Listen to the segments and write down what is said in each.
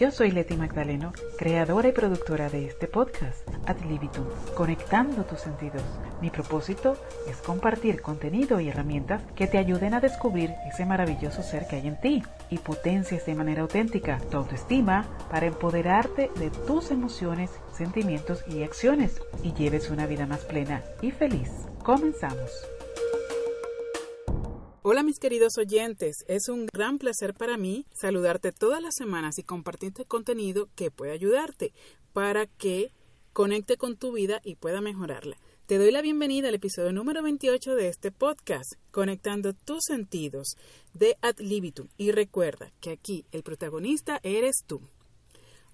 Yo soy Leti Magdaleno, creadora y productora de este podcast, Ad Libitum, conectando tus sentidos. Mi propósito es compartir contenido y herramientas que te ayuden a descubrir ese maravilloso ser que hay en ti y potencias de manera auténtica tu autoestima para empoderarte de tus emociones, sentimientos y acciones y lleves una vida más plena y feliz. Comenzamos. Hola mis queridos oyentes, es un gran placer para mí saludarte todas las semanas y compartirte contenido que puede ayudarte para que conecte con tu vida y pueda mejorarla. Te doy la bienvenida al episodio número 28 de este podcast, Conectando tus sentidos de Ad Libitum. Y recuerda que aquí el protagonista eres tú.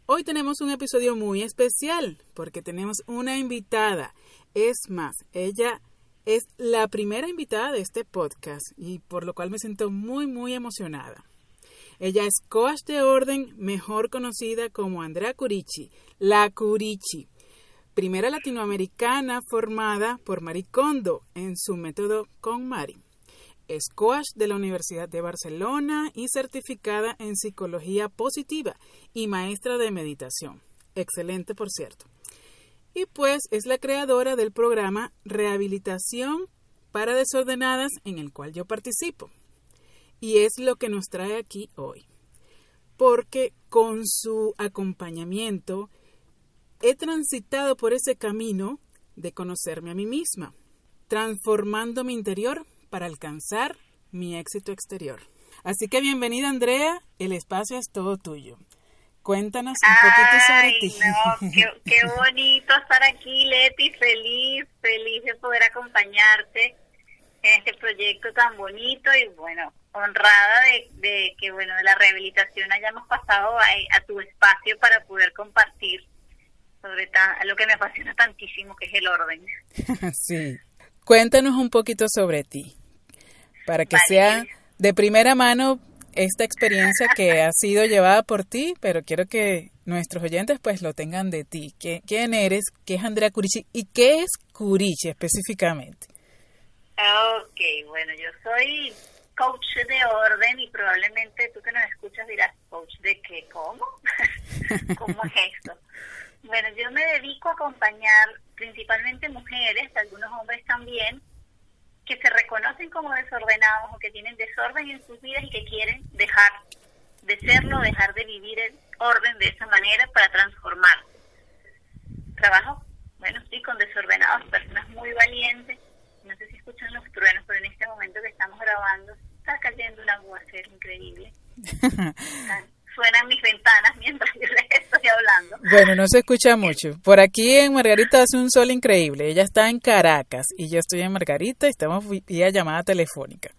Hoy tenemos un episodio muy especial porque tenemos una invitada. Es más, ella es la primera invitada de este podcast y por lo cual me siento muy muy emocionada. Ella es coach de orden, mejor conocida como Andrea Curici, la Curici, primera latinoamericana formada por Maricondo en su método con Mari. Es coach de la Universidad de Barcelona y certificada en psicología positiva y maestra de meditación. Excelente, por cierto y pues es la creadora del programa Rehabilitación para Desordenadas en el cual yo participo. Y es lo que nos trae aquí hoy. Porque con su acompañamiento he transitado por ese camino de conocerme a mí misma, transformando mi interior para alcanzar mi éxito exterior. Así que bienvenida Andrea, el espacio es todo tuyo. Cuéntanos un poquito sobre ti. No, qué, bonito estar aquí, Leti, feliz, feliz de poder acompañarte en este proyecto tan bonito y bueno, honrada de, que bueno, de la rehabilitación hayamos pasado a, tu espacio para poder compartir sobre lo que me apasiona tantísimo, que es el orden. sí. Cuéntanos un poquito sobre ti, para que sea de primera mano esta experiencia que ha sido llevada por ti, pero quiero que nuestros oyentes pues lo tengan de ti. ¿Quién eres? ¿Qué es Andrea Curici? ¿Y qué es Curici específicamente? Ok, bueno, yo soy coach de orden y probablemente tú que nos escuchas dirás, coach de qué, ¿cómo? ¿Cómo es esto? Bueno, yo me dedico a acompañar principalmente mujeres, algunos hombres también, que se reconocen como desordenados o que tienen desorden en sus vidas y que quieren dejar de serlo, dejar de vivir el orden de esa manera para transformar. Trabajo, bueno, sí, con desordenados, personas muy valientes. No sé si escuchan los truenos, pero en este momento que estamos grabando está cayendo un aguacero increíble. suenan mis ventanas mientras yo les estoy hablando. Bueno, no se escucha mucho. Por aquí en Margarita hace un sol increíble. Ella está en Caracas y yo estoy en Margarita y estamos vía llamada telefónica.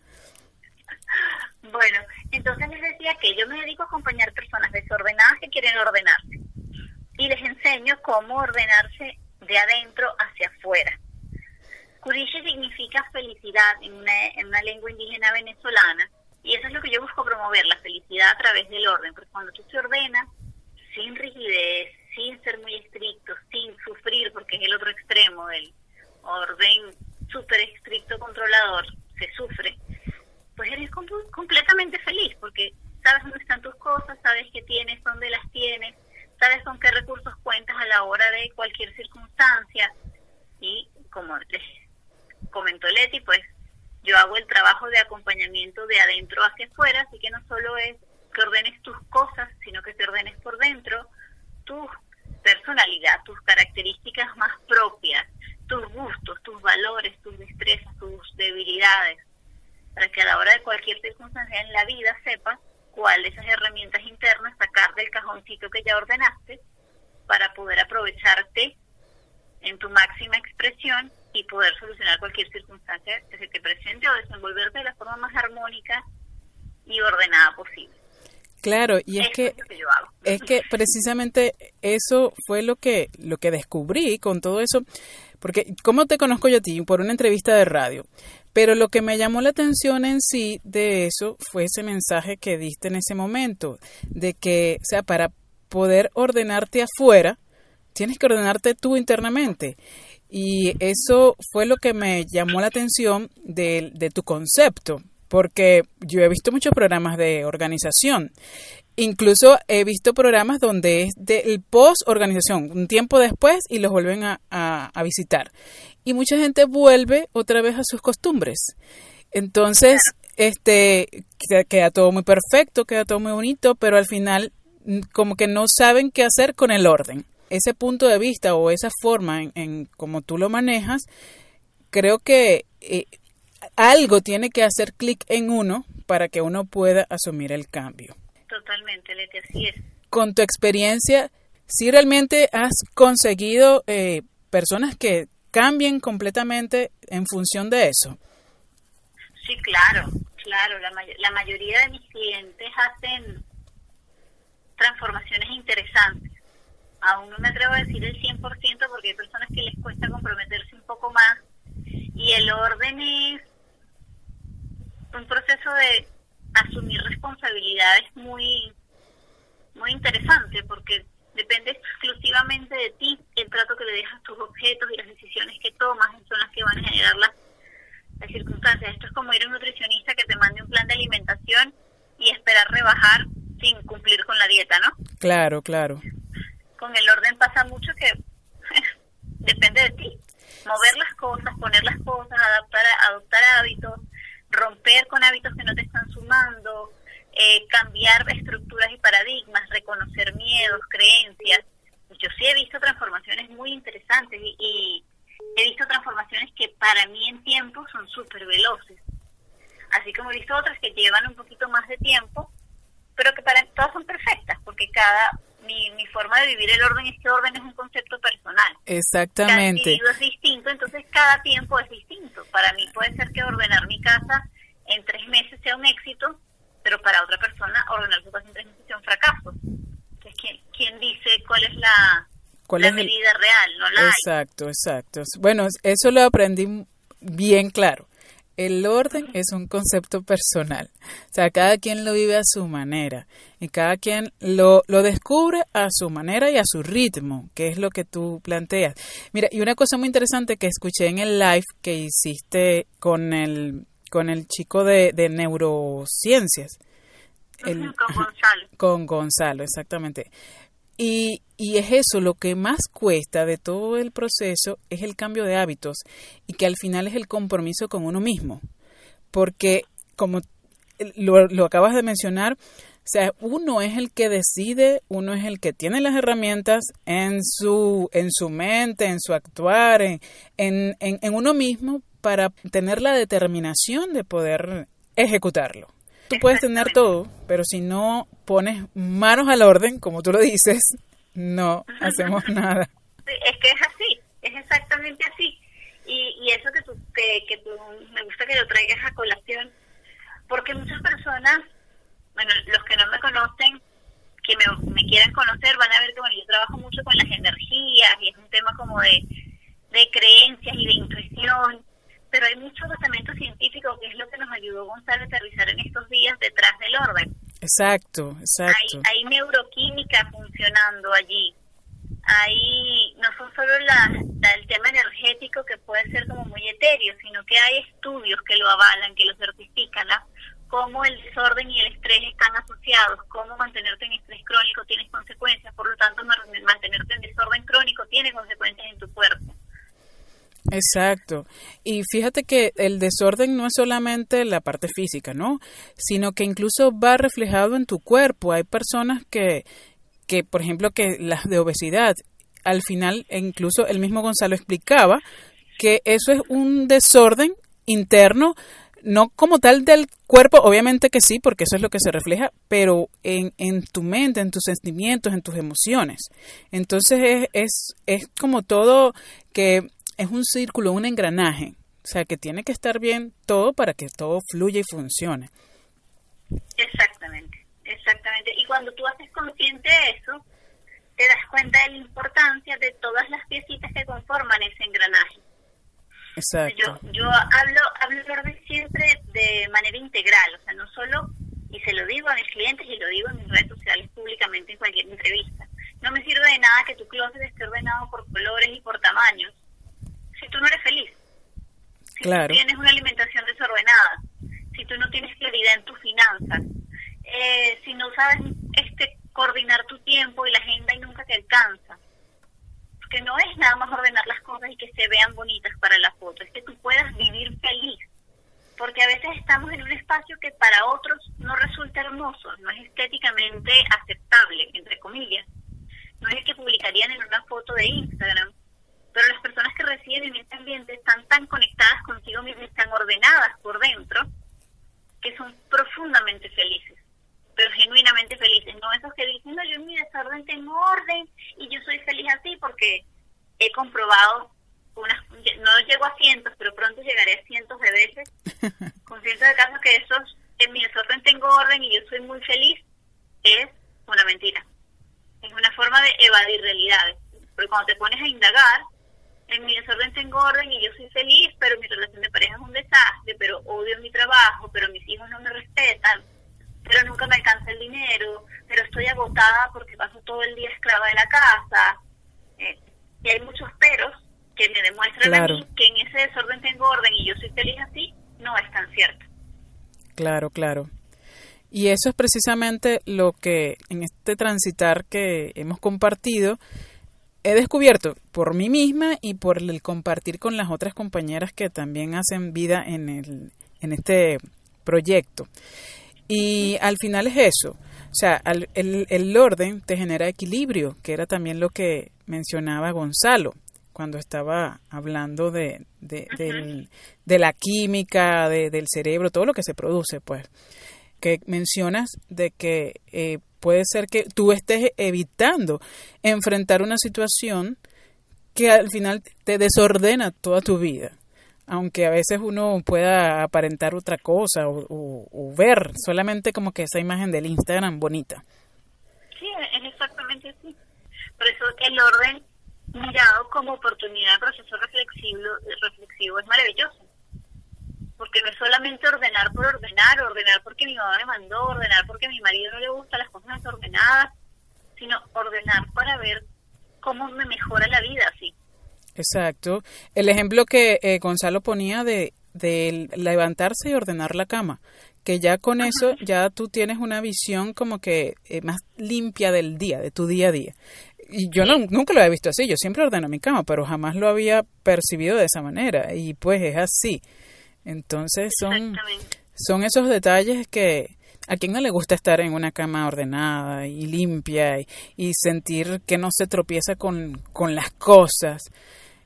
Bueno, entonces les decía que yo me dedico a acompañar personas desordenadas que quieren ordenarse y les enseño cómo ordenarse de adentro hacia afuera. Kurishi significa felicidad en una, en una lengua indígena venezolana y eso es lo que yo busco promover, la felicidad a través del orden, porque cuando tú te ordenas sin rigidez, sin ser muy estricto, sin sufrir, porque es el otro extremo del orden súper estricto controlador, se sufre, pues eres completamente feliz, porque sabes dónde están tus cosas, sabes qué tienes, dónde las tienes, sabes con qué recursos cuentas a la hora de cualquier circunstancia. Y como les comentó Leti, pues yo hago el trabajo de acompañamiento de adentro hacia afuera, así que no solo es que ordenes tus cosas, sino que te ordenes por dentro tu personalidad, tus características más propias, tus gustos, tus valores, tus destrezas, tus debilidades, para que a la hora de cualquier circunstancia en la vida sepas cuál esas herramientas internas sacar del cajoncito que ya ordenaste para poder aprovecharte en tu máxima expresión y poder solucionar cualquier circunstancia que se te presente o desenvolverte de la forma más armónica y ordenada posible. Claro, y es que, es que precisamente eso fue lo que lo que descubrí con todo eso, porque cómo te conozco yo a ti por una entrevista de radio, pero lo que me llamó la atención en sí de eso fue ese mensaje que diste en ese momento de que, o sea, para poder ordenarte afuera, tienes que ordenarte tú internamente. Y eso fue lo que me llamó la atención de, tu concepto, porque yo he visto muchos programas de organización. Incluso he visto programas donde es del post-organización, un tiempo después y los vuelven a, a, visitar. Y mucha gente vuelve otra vez a sus costumbres. Entonces, este, queda todo muy perfecto, queda todo muy bonito, pero al final mm, como que no saben qué hacer con el orden. Ese punto de vista o esa forma en, en como tú lo manejas, creo que eh, algo tiene que hacer clic en uno para que uno pueda asumir el cambio. Totalmente, Leti, así es. Con tu experiencia, si realmente has conseguido eh, personas que cambien completamente en función de eso. Sí, claro, claro. La, la mayoría de mis clientes hacen transformaciones interesantes. Aún no me atrevo a decir el 100% porque hay personas que les cuesta comprometerse un poco más. Y el orden es un proceso de asumir responsabilidades muy, muy interesante porque depende exclusivamente de ti el trato que le dejas a tus objetos y las decisiones que tomas son las que van a generar las, las circunstancias. Esto es como ir a un nutricionista que te mande un plan de alimentación y esperar rebajar sin cumplir con la dieta, ¿no? Claro, claro. Con el orden pasa mucho que depende de ti. Mover las cosas, poner las cosas, adaptar, adoptar hábitos, romper con hábitos que no te están sumando, eh, cambiar estructuras y paradigmas, reconocer miedos, creencias. Yo sí he visto transformaciones muy interesantes y, he visto transformaciones que para mí en tiempo son súper veloces. Así como he visto otras que llevan un poquito más de tiempo, pero que para todas son perfectas, porque cada mi, mi forma de vivir el orden es que orden es un concepto personal. Exactamente. Cada es distinto, entonces cada tiempo es distinto. Para mí puede ser que ordenar mi casa en tres meses sea un éxito, pero para otra persona ordenar su casa en tres meses sea un fracaso. Entonces, ¿quién, quién dice cuál es la, medida real? No la exacto, exacto. Bueno, eso lo aprendí bien claro. El orden es un concepto personal. O sea, cada quien lo vive a su manera y cada quien lo, lo descubre a su manera y a su ritmo, que es lo que tú planteas. Mira, y una cosa muy interesante que escuché en el live que hiciste con el, con el chico de, de neurociencias. con Gonzalo. Con Gonzalo, exactamente. Y, y es eso, lo que más cuesta de todo el proceso es el cambio de hábitos y que al final es el compromiso con uno mismo. Porque, como lo, lo acabas de mencionar, o sea, uno es el que decide, uno es el que tiene las herramientas en su, en su mente, en su actuar, en, en, en uno mismo para tener la determinación de poder ejecutarlo. Tú puedes tener todo, pero si no pones manos al orden, como tú lo dices, no hacemos nada. es que es así, es exactamente así. Y, y eso que tú, que, que tú, me gusta que lo traigas a colación, porque muchas personas, bueno, los que no me conocen, que me, me quieran conocer, van a ver que bueno, yo trabajo mucho con las energías y es un tema como de, de creencias y de intuición pero hay mucho basamento científico que es lo que nos ayudó Gonzalo a aterrizar en estos días detrás del orden. Exacto, exacto. Hay, neuroquímica funcionando allí. Hay no son solo la, el tema energético que puede ser como muy etéreo, sino que hay estudios que lo avalan, que lo certifican, cómo el desorden y el estrés están asociados, cómo mantenerte en estrés crónico tiene consecuencias, por lo tanto mantenerte en desorden crónico tiene consecuencias en tu cuerpo. Exacto. Y fíjate que el desorden no es solamente la parte física, ¿no? Sino que incluso va reflejado en tu cuerpo. Hay personas que, que por ejemplo, que las de obesidad, al final, incluso el mismo Gonzalo explicaba que eso es un desorden interno, no como tal del cuerpo, obviamente que sí, porque eso es lo que se refleja, pero en, en tu mente, en tus sentimientos, en tus emociones. Entonces es, es, es como todo que es un círculo, un engranaje. O sea, que tiene que estar bien todo para que todo fluya y funcione. Exactamente, exactamente. Y cuando tú haces consciente de eso, te das cuenta de la importancia de todas las piecitas que conforman ese engranaje. Exacto. Yo, yo hablo, hablo siempre de manera integral, o sea, no solo, y se lo digo a mis clientes y lo digo en mis redes sociales públicamente en cualquier entrevista, no me sirve de nada que tu closet esté ordenado por colores y por tamaños, si tú no eres feliz. Si claro. tienes una alimentación desordenada, si tú no tienes claridad en tus finanzas, eh, si no sabes este coordinar tu tiempo y la agenda y nunca te alcanza. Porque no es nada más ordenar las cosas y que se vean bonitas para la foto, es que tú puedas vivir feliz. Porque a veces estamos en un espacio que para otros no resulta hermoso, no es estéticamente aceptable, entre comillas. No es el que publicarían en una foto de Instagram. Pero las personas que residen en este ambiente están tan conectadas consigo mismas, están ordenadas por dentro, que son profundamente felices pero genuinamente felices, no esos que dicen, no, yo en mi desorden tengo orden y yo soy feliz así porque he comprobado, unas, no llego a cientos, pero pronto llegaré a cientos de veces, con cientos de casos que esos, en mi desorden tengo orden y yo soy muy feliz, es una mentira. Es una forma de evadir realidades. Porque cuando te pones a indagar, en mi desorden tengo orden y yo soy feliz, pero mi relación de pareja es un desastre, pero odio mi trabajo, pero mis hijos no me respetan, pero nunca me alcanza el dinero, pero estoy agotada porque paso todo el día esclava de la casa. Eh, y hay muchos peros que me demuestran a mí que en ese desorden tengo orden y yo soy feliz así, no es tan cierto. Claro, claro. Y eso es precisamente lo que en este transitar que hemos compartido he descubierto por mí misma y por el compartir con las otras compañeras que también hacen vida en, el, en este proyecto. Y al final es eso. O sea, el, el, orden te genera equilibrio, que era también lo que mencionaba Gonzalo cuando estaba hablando de, de, de la química, de, del cerebro, todo lo que se produce, pues. Que mencionas de que eh, puede ser que tú estés evitando enfrentar una situación que al final te desordena toda tu vida aunque a veces uno pueda aparentar otra cosa o, ver solamente como que esa imagen del Instagram bonita. Sí, es exactamente así. Por eso el orden mirado como oportunidad de proceso reflexivo, reflexivo es maravilloso. Porque no es solamente ordenar por ordenar, ordenar porque mi mamá me mandó, ordenar porque a mi marido no le gustan las cosas desordenadas, sino ordenar para ver cómo me mejora la vida así. Exacto. El ejemplo que eh, Gonzalo ponía de, de levantarse y ordenar la cama, que ya con eso ya tú tienes una visión como que eh, más limpia del día, de tu día a día. Y yo no, nunca lo había visto así, yo siempre ordeno mi cama, pero jamás lo había percibido de esa manera y pues es así. Entonces son, son esos detalles que, ¿A quién no le gusta estar en una cama ordenada y limpia y, sentir que no se tropieza con, con las cosas?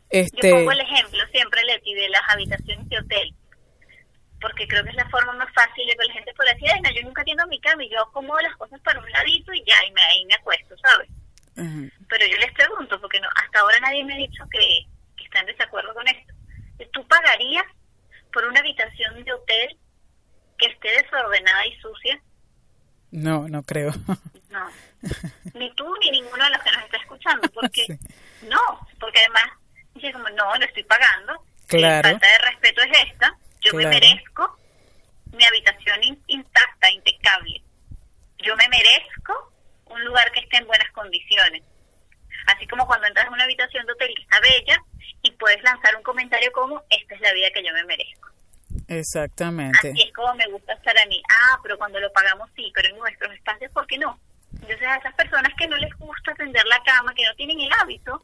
Este... Yo pongo el ejemplo siempre, Leti, de las habitaciones de hotel, porque creo que es la forma más fácil de que la gente pueda decir, no, yo nunca tiendo mi cama y yo acomodo las cosas para un ladito y ya, y me, ahí me acuesto, ¿sabes? Pero yo les pregunto, porque no hasta ahora nadie me ha dicho que, que está en desacuerdo con esto. ¿Tú pagarías por una habitación de hotel que esté desordenada y sucia? No, no creo. No. Ni tú ni ninguno de los que nos está escuchando, porque no, porque además dice como, no, no estoy pagando. Claro. La falta de respeto es esta. Yo me merezco mi habitación intacta, impecable. Yo me merezco un lugar que esté en buenas condiciones. Así como cuando entras en una habitación de hotel que está bella y puedes lanzar un comentario como, esta es la vida que yo me merezco. Exactamente. Así es como me gusta estar a mí. Ah, pero cuando lo pagamos sí, pero en nuestros espacios, ¿por qué no? Entonces a esas personas que no les gusta atender la cama, que no tienen el hábito,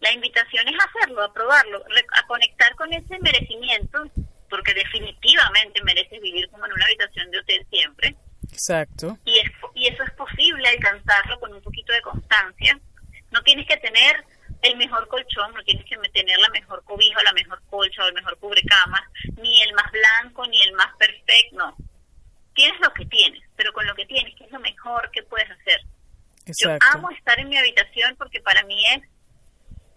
la invitación es hacerlo, a probarlo, a conectar con ese merecimiento, porque definitivamente mereces vivir como en una habitación de hotel siempre. Exacto. Y, es, y eso es posible alcanzarlo con un poquito de constancia. No tienes que tener el mejor colchón, no tienes que tener la mejor cobija, la mejor colcha o el mejor cubrecama, ni el más blanco, ni el más perfecto, no. Tienes lo que tienes, pero con lo que tienes, que es lo mejor que puedes hacer. Yo amo estar en mi habitación porque para mí es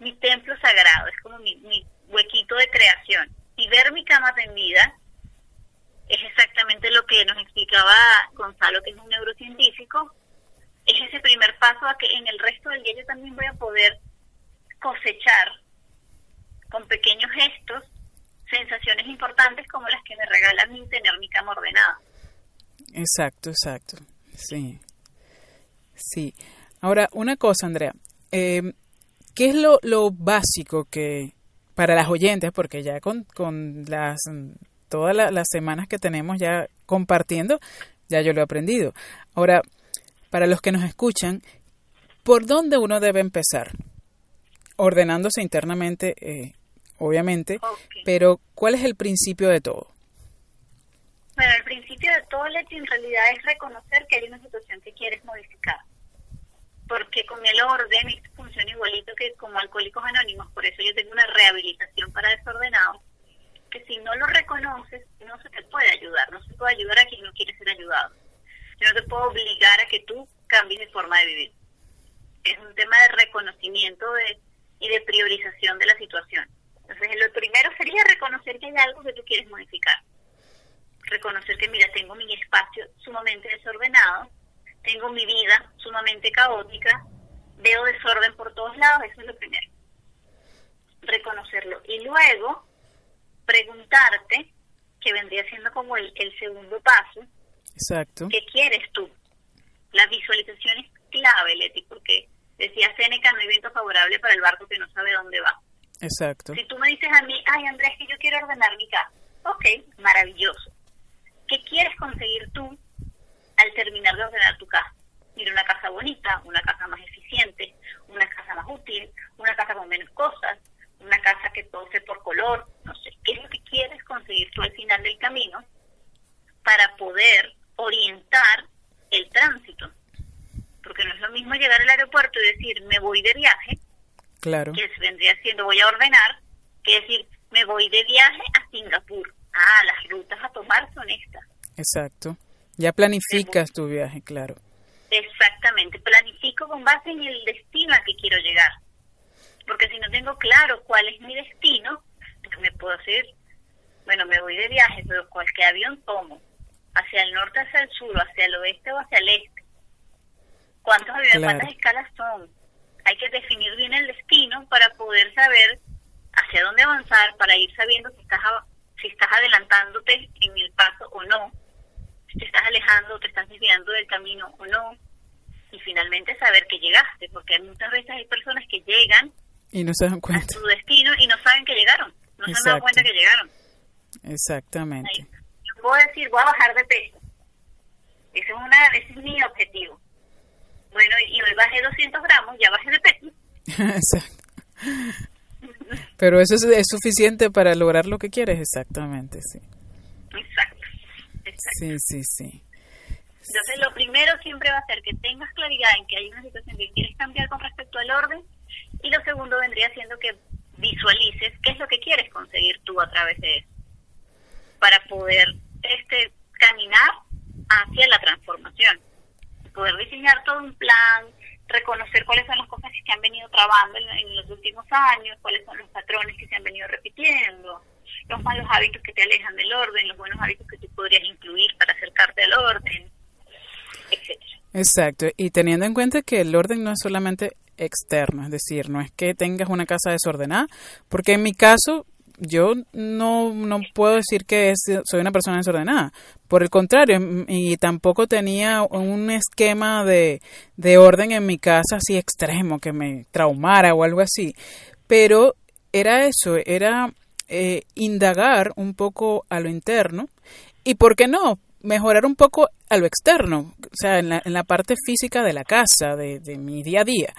mi templo sagrado, es como mi, mi huequito de creación. Y ver mi cama tendida es exactamente lo que nos explicaba Gonzalo, que es un neurocientífico, es ese primer paso a que en el resto del día yo también voy a poder cosechar con pequeños gestos sensaciones importantes como las que me regala mi tener mi cama ordenada. Exacto, exacto. Sí. Sí. Ahora, una cosa, Andrea. Eh, ¿Qué es lo, lo básico que para las oyentes, porque ya con, con las todas las semanas que tenemos ya compartiendo, ya yo lo he aprendido. Ahora, para los que nos escuchan, ¿por dónde uno debe empezar? Ordenándose internamente, eh, obviamente, pero ¿cuál es el principio de todo? Bueno, el principio de todo, Leti, en realidad es reconocer que hay una situación que quieres modificar. Porque con el orden esto funciona igualito que como Alcohólicos Anónimos, por eso yo tengo una rehabilitación para desordenados, que si no lo reconoces, no se te puede ayudar, no se puede ayudar a quien no quiere ser ayudado. Yo no te puedo obligar a que tú cambies de forma de vivir. Es un tema de reconocimiento de, y de priorización de la situación. Entonces, lo primero sería reconocer que hay algo que tú quieres modificar reconocer que, mira, tengo mi espacio sumamente desordenado, tengo mi vida sumamente caótica, veo desorden por todos lados, eso es lo primero. Reconocerlo. Y luego, preguntarte, que vendría siendo como el, el segundo paso, Exacto. ¿qué quieres tú? La visualización es clave, Leti, porque decía Seneca, no hay viento favorable para el barco que no sabe dónde va. Exacto. Si tú me dices a mí, ay Andrés, que yo quiero ordenar mi casa, ok, maravilloso. ¿Qué quieres conseguir tú al terminar de ordenar tu casa? Mira, una casa bonita, una casa más eficiente, una casa más útil, una casa con menos cosas, una casa que todo sea por color, no sé, ¿qué es lo que quieres conseguir tú al final del camino para poder orientar el tránsito? Porque no es lo mismo llegar al aeropuerto y decir, me voy de viaje, claro. que vendría siendo voy a ordenar, que decir, me voy de viaje a Singapur ah, las rutas a tomar son estas. Exacto. Ya planificas tu viaje, claro. Exactamente, planifico con base en el destino al que quiero llegar. Porque si no tengo claro cuál es mi destino, me puedo hacer, bueno, me voy de viaje, pero cualquier avión tomo, hacia el norte, hacia el sur, hacia el oeste o hacia el este. ¿Cuántos aviones, cuántas escalas son? Hay que definir bien el destino para poder saber hacia dónde avanzar, para ir sabiendo que estás si estás adelantándote en el paso o no, si te estás alejando, te estás desviando del camino o no, y finalmente saber que llegaste, porque muchas veces hay personas que llegan y no se dan cuenta. a su destino y no saben que llegaron, no se dan cuenta que llegaron. Exactamente. Puedo decir, voy a bajar de peso. Ese es, una, ese es mi objetivo. Bueno, y hoy bajé 200 gramos, ya bajé de peso. Exacto. Pero eso es, suficiente para lograr lo que quieres, exactamente, sí. Exacto. Sí, sí, sí. Entonces, lo primero siempre va a ser que tengas claridad en que hay una situación que quieres cambiar con respecto al orden. Y lo segundo vendría siendo que visualices qué es lo que quieres conseguir tú a través de eso. Para poder este caminar hacia la transformación. Poder diseñar todo un plan, reconocer cuáles son las cosas que se han venido trabando en, los últimos años, cuáles son los patrones que se han venido repitiendo, los malos hábitos que te alejan del orden, los buenos hábitos que tú podrías incluir para acercarte al orden, etcétera. Exacto, y teniendo en cuenta que el orden no es solamente externo, es decir, no es que tengas una casa desordenada, porque en mi caso yo no, no puedo decir que soy una persona desordenada. Por el contrario, y tampoco tenía un esquema de, de orden en mi casa así extremo que me traumara o algo así. Pero era eso, era eh, indagar un poco a lo interno y, ¿por qué no? Mejorar un poco a lo externo, o sea, en la, en la parte física de la casa, de, de mi día a día.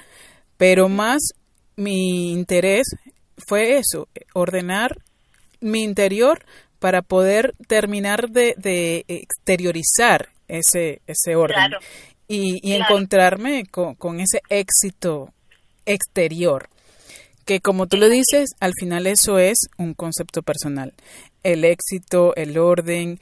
Pero más mi interés fue eso, ordenar mi interior para poder terminar de, exteriorizar ese, ese orden y, encontrarme con, ese éxito exterior. Que como tú lo dices, al final eso es un concepto personal. El éxito, el orden,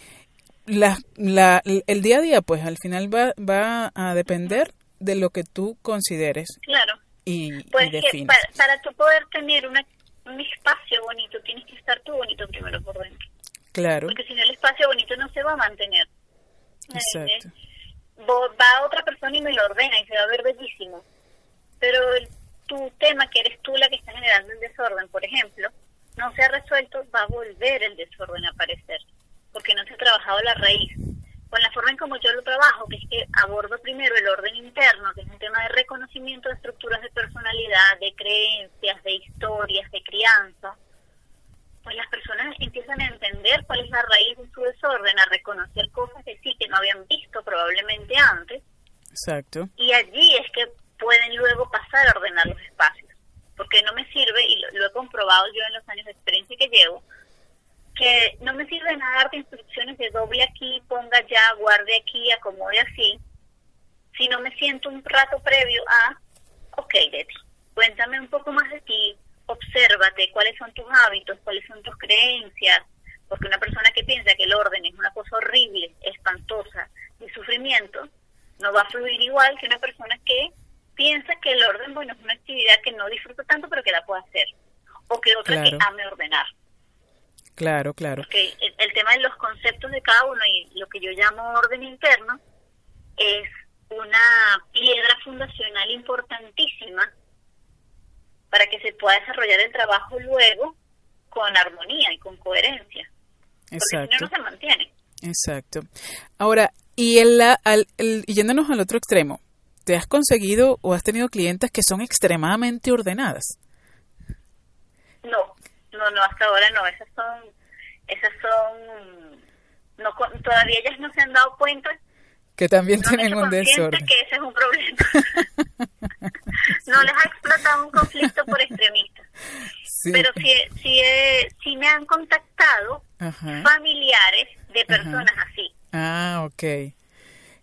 la, la, el día a día, pues al final va, va a depender de lo que tú consideres. Claro. Y, pues para, para tú poder tener una un espacio bonito, tienes que estar tú bonito primero por dentro. Claro. Porque si no el espacio bonito no se va a mantener. Exacto. Va otra persona y me lo ordena y se va a ver bellísimo. Pero tu tema, que eres tú la que está generando el desorden, por ejemplo, no se ha resuelto, va a volver el desorden a aparecer. Porque no se ha trabajado la raíz con la forma en como yo lo trabajo, que es que abordo primero el orden interno, que es un tema de reconocimiento de estructuras de personalidad, de creencias, de historias, de crianza, pues las personas empiezan a entender cuál es la raíz de su desorden, a reconocer cosas que sí, que no habían visto probablemente antes. Exacto. Y allí es que pueden luego pasar a ordenar los espacios. Porque no me sirve, y lo, he comprobado yo en los años de experiencia que llevo, que no me sirve nada darte instrucciones de doble aquí, ponga ya, guarde aquí, acomode así, si no me siento un rato previo a, ok, Betty, cuéntame un poco más de ti, obsérvate cuáles son tus hábitos, cuáles son tus creencias, porque una persona que piensa que el orden es una cosa horrible, espantosa, de sufrimiento, no va a fluir igual que una persona que piensa que el orden, bueno, es una actividad que no disfruta tanto, pero que la puede hacer, o que otra que ame ordenar. Claro, claro. Porque el, tema de los conceptos de cada uno y lo que yo llamo orden interno es una piedra fundacional importantísima para que se pueda desarrollar el trabajo luego con armonía y con coherencia. Exacto. Porque si no, no se mantiene. Exacto. Ahora, y, el, al, yéndonos al otro extremo, ¿te has conseguido o has tenido clientes que son extremadamente ordenadas? No, no, no, hasta ahora no. Esas son, esas son, no, todavía ellas no se han dado cuenta que también tienen un desorden. que ese es un problema. no les ha explotado un conflicto por extremistas. Pero sí, sí, sí me han contactado familiares de personas así. Ah, ok.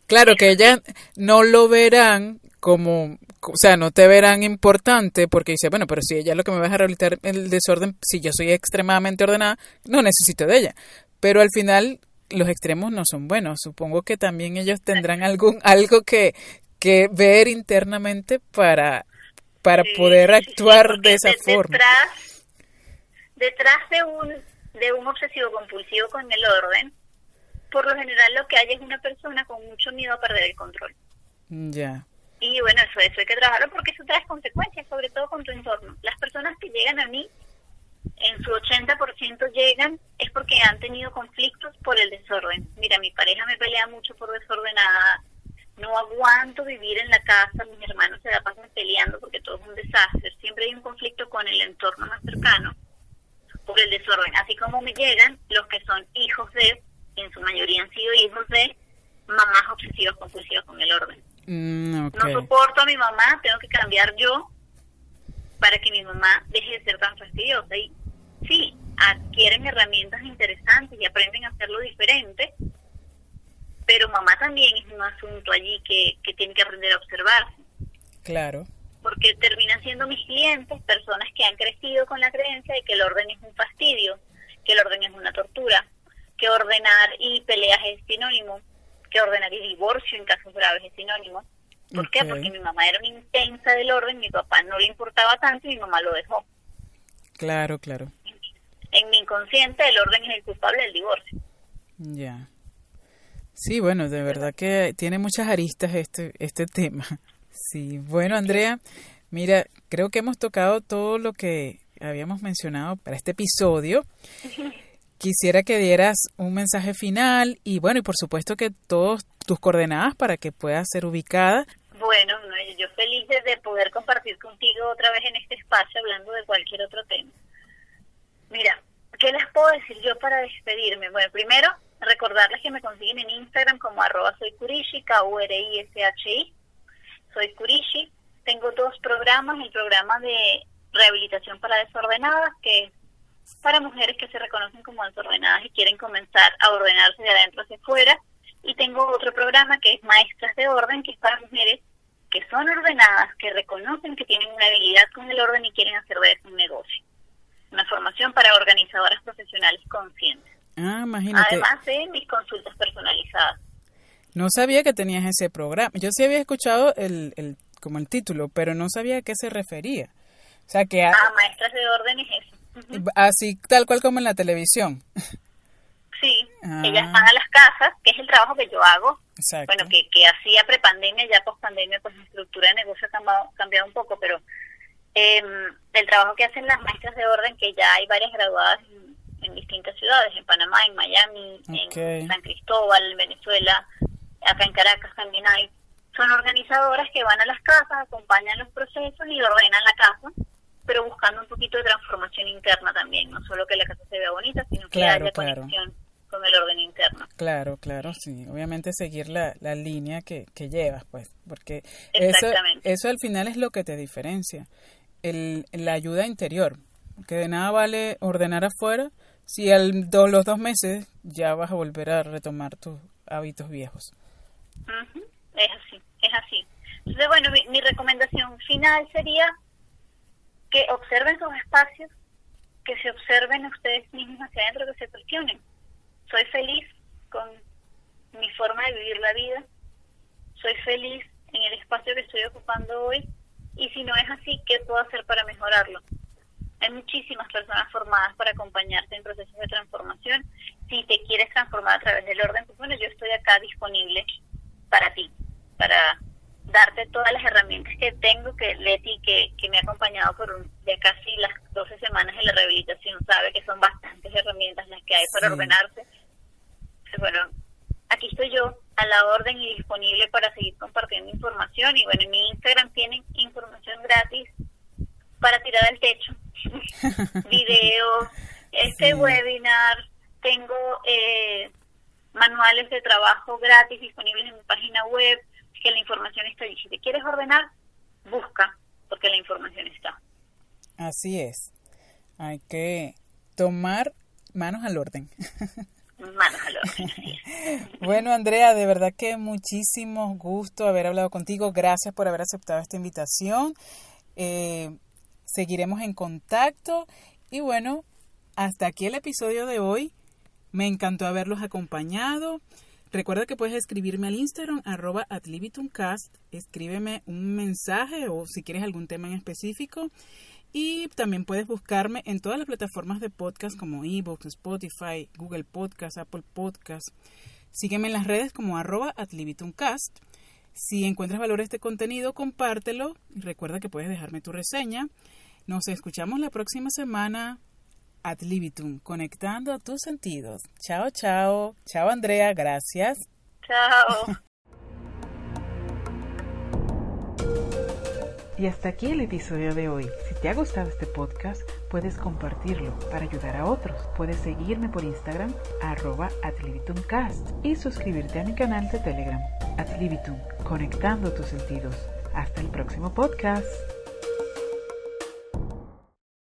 Claro que ellas no lo verán como, o sea, no te verán importante porque dice, bueno, pero si ella es lo que me va a rehabilitar el desorden, si yo soy extremadamente ordenada, no necesito de ella. Pero al final los extremos no son buenos. Supongo que también ellos tendrán algún algo que, que ver internamente para, para poder actuar de esa forma. Detrás, de un de un obsesivo compulsivo con el orden, por lo general lo que hay es una persona con mucho miedo a perder el control. Ya. Y bueno, eso, eso hay que trabajarlo porque eso trae consecuencias, sobre todo con tu entorno. Las personas que llegan a mí en su 80% llegan es porque han tenido conflictos por el desorden. Mira, mi pareja me pelea mucho por desordenada, no aguanto vivir en la casa, mis hermanos se la pasan peleando porque todo es un desastre, siempre hay un conflicto con el entorno más cercano por el desorden, así como me llegan los que son hijos de, en su mayoría han sido hijos de mamás obsesivas compulsivas con el orden. Mm, no soporto a mi mamá, tengo que cambiar yo para que mi mamá deje de ser tan fastidiosa. Y sí, adquieren herramientas interesantes y aprenden a hacerlo diferente, pero mamá también es un asunto allí que, que tiene que aprender a observarse. Claro. Porque terminan siendo mis clientes personas que han crecido con la creencia de que el orden es un fastidio, que el orden es una tortura, que ordenar y peleas es sinónimo, que ordenar y divorcio en casos graves es sinónimo. ¿Por qué? Porque mi mamá era una intensa del orden, mi papá no le importaba tanto y mi mamá lo dejó. Claro, claro. En mi inconsciente el orden es el culpable del divorcio. Ya. Sí, bueno, de verdad que tiene muchas aristas este, este tema. Sí, bueno, Andrea, mira, creo que hemos tocado todo lo que habíamos mencionado para este episodio. Quisiera que dieras un mensaje final y bueno, y por supuesto que todos tus coordenadas para que puedas ser ubicada. Bueno, yo feliz de poder compartir contigo otra vez en este espacio hablando de cualquier otro tema. Mira, ¿qué les puedo decir yo para despedirme? Bueno, primero, recordarles que me consiguen en Instagram como arroba soy Kurishi, K-U-R-I-S-H-I. Soy Kurishi. Tengo dos programas, el programa de rehabilitación para desordenadas, que es para mujeres que se reconocen como desordenadas y quieren comenzar a ordenarse de adentro hacia afuera. Y tengo otro programa que es Maestras de Orden, que es para mujeres que son ordenadas, que reconocen que tienen una habilidad con el orden y quieren hacer de eso un negocio. Una formación para organizadoras profesionales conscientes. Ah, imagínate. Además de mis consultas personalizadas. No sabía que tenías ese programa. Yo sí había escuchado el, el como el título, pero no sabía a qué se refería. O sea que... Ah, maestras de orden es eso. Así tal cual como en la televisión. Sí, ellas van a las casas, que es el trabajo que yo hago. Bueno, que, que hacía prepandemia, ya post-pandemia, pues mi estructura de negocio ha cambiado, un poco, pero eh, el trabajo que hacen las maestras de orden, que ya hay varias graduadas en, distintas ciudades, en Panamá, en Miami, en San Cristóbal, en Venezuela, acá en Caracas también hay, son organizadoras que van a las casas, acompañan los procesos y ordenan la casa pero buscando un poquito de transformación interna también, no solo que la casa se vea bonita, sino que haya conexión con el orden interno. Claro, claro, sí. Obviamente seguir la, la línea que, que llevas, pues, porque eso, eso al final es lo que te diferencia, el, la ayuda interior, que de nada vale ordenar afuera si al do, los dos meses ya vas a volver a retomar tus hábitos viejos. Es así, es así. Entonces, bueno, mi, mi recomendación final sería que observen sus espacios, que se observen ustedes mismos hacia adentro, que se cuestionen. Soy feliz con mi forma de vivir la vida, soy feliz en el espacio que estoy ocupando hoy y si no es así, ¿qué puedo hacer para mejorarlo? Hay muchísimas personas formadas para acompañarte en procesos de transformación. Si te quieres transformar a través del orden, pues bueno, yo estoy acá disponible para ti, para darte todas las herramientas que tengo, que Leti, que, que me ha acompañado por un, ya casi las 12 semanas en la rehabilitación, sabe que son bastantes herramientas las que hay para ordenarse. bueno, aquí estoy yo a la orden y disponible para seguir compartiendo información. Y bueno, en mi Instagram tienen información gratis para tirar al techo, videos, este webinar, tengo eh, manuales de trabajo gratis disponibles en mi página web, que la información está allí. Si te quieres ordenar, busca, porque la información está. Así es. Hay que tomar manos al orden. Manos al orden. bueno, Andrea, de verdad que muchísimo gusto haber hablado contigo. Gracias por haber aceptado esta invitación. Eh, seguiremos en contacto. Y bueno, hasta aquí el episodio de hoy. Me encantó haberlos acompañado. Recuerda que puedes escribirme al Instagram arroba atlibitumcast, escríbeme un mensaje o si quieres algún tema en específico. Y también puedes buscarme en todas las plataformas de podcast como eBooks, Spotify, Google Podcast, Apple Podcast. Sígueme en las redes como arroba atlibitumcast. Si encuentras valor a este contenido, compártelo y recuerda que puedes dejarme tu reseña. Nos escuchamos la próxima semana. Ad libitum, conectando tus sentidos. Chao, chao. Chao, Andrea. Gracias. Chao. Y hasta aquí el episodio de hoy. Si te ha gustado este podcast, puedes compartirlo para ayudar a otros. Puedes seguirme por Instagram, arroba adlibitumcast y suscribirte a mi canal de Telegram, Adlibitum, conectando tus sentidos. Hasta el próximo podcast.